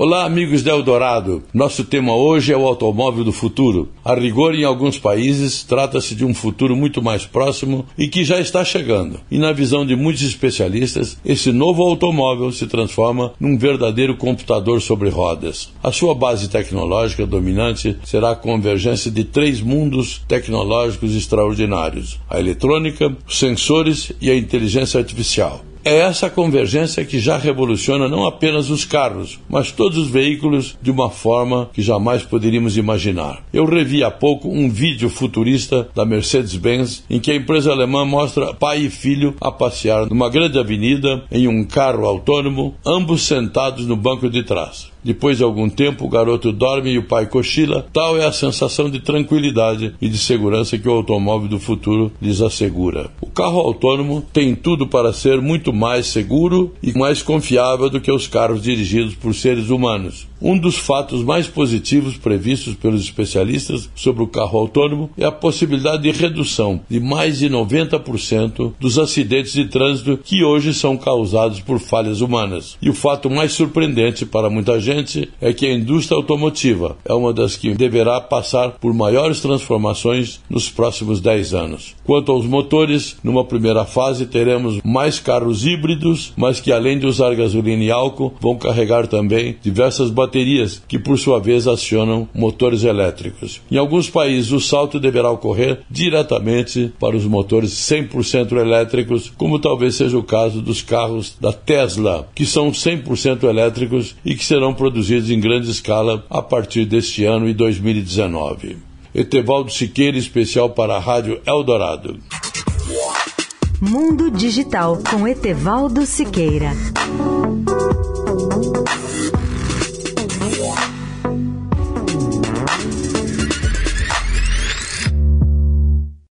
Olá, amigos da Eldorado. Nosso tema hoje é o automóvel do futuro. A rigor, em alguns países, trata-se de um futuro muito mais próximo e que já está chegando. E na visão de muitos especialistas, esse novo automóvel se transforma num verdadeiro computador sobre rodas. A sua base tecnológica dominante será a convergência de três mundos tecnológicos extraordinários: a eletrônica, os sensores e a inteligência artificial. É essa convergência que já revoluciona não apenas os carros, mas todos os veículos de uma forma que jamais poderíamos imaginar. Eu revi há pouco um vídeo futurista da Mercedes-Benz em que a empresa alemã mostra pai e filho a passear numa grande avenida em um carro autônomo, ambos sentados no banco de trás. Depois de algum tempo, o garoto dorme e o pai cochila. Tal é a sensação de tranquilidade e de segurança que o automóvel do futuro lhes assegura. O carro autônomo tem tudo para ser muito mais seguro e mais confiável do que os carros dirigidos por seres humanos. Um dos fatos mais positivos previstos pelos especialistas sobre o carro autônomo é a possibilidade de redução de mais de 90% dos acidentes de trânsito que hoje são causados por falhas humanas. E o fato mais surpreendente para muita gente é que a indústria automotiva é uma das que deverá passar por maiores transformações nos próximos 10 anos. Quanto aos motores, numa primeira fase teremos mais carros híbridos, mas que além de usar gasolina e álcool, vão carregar também diversas baterias baterias, que por sua vez acionam motores elétricos. Em alguns países, o salto deverá ocorrer diretamente para os motores 100% elétricos, como talvez seja o caso dos carros da Tesla, que são 100% elétricos e que serão produzidos em grande escala a partir deste ano e 2019. Etevaldo Siqueira, especial para a Rádio Eldorado. Mundo Digital com Etevaldo Siqueira.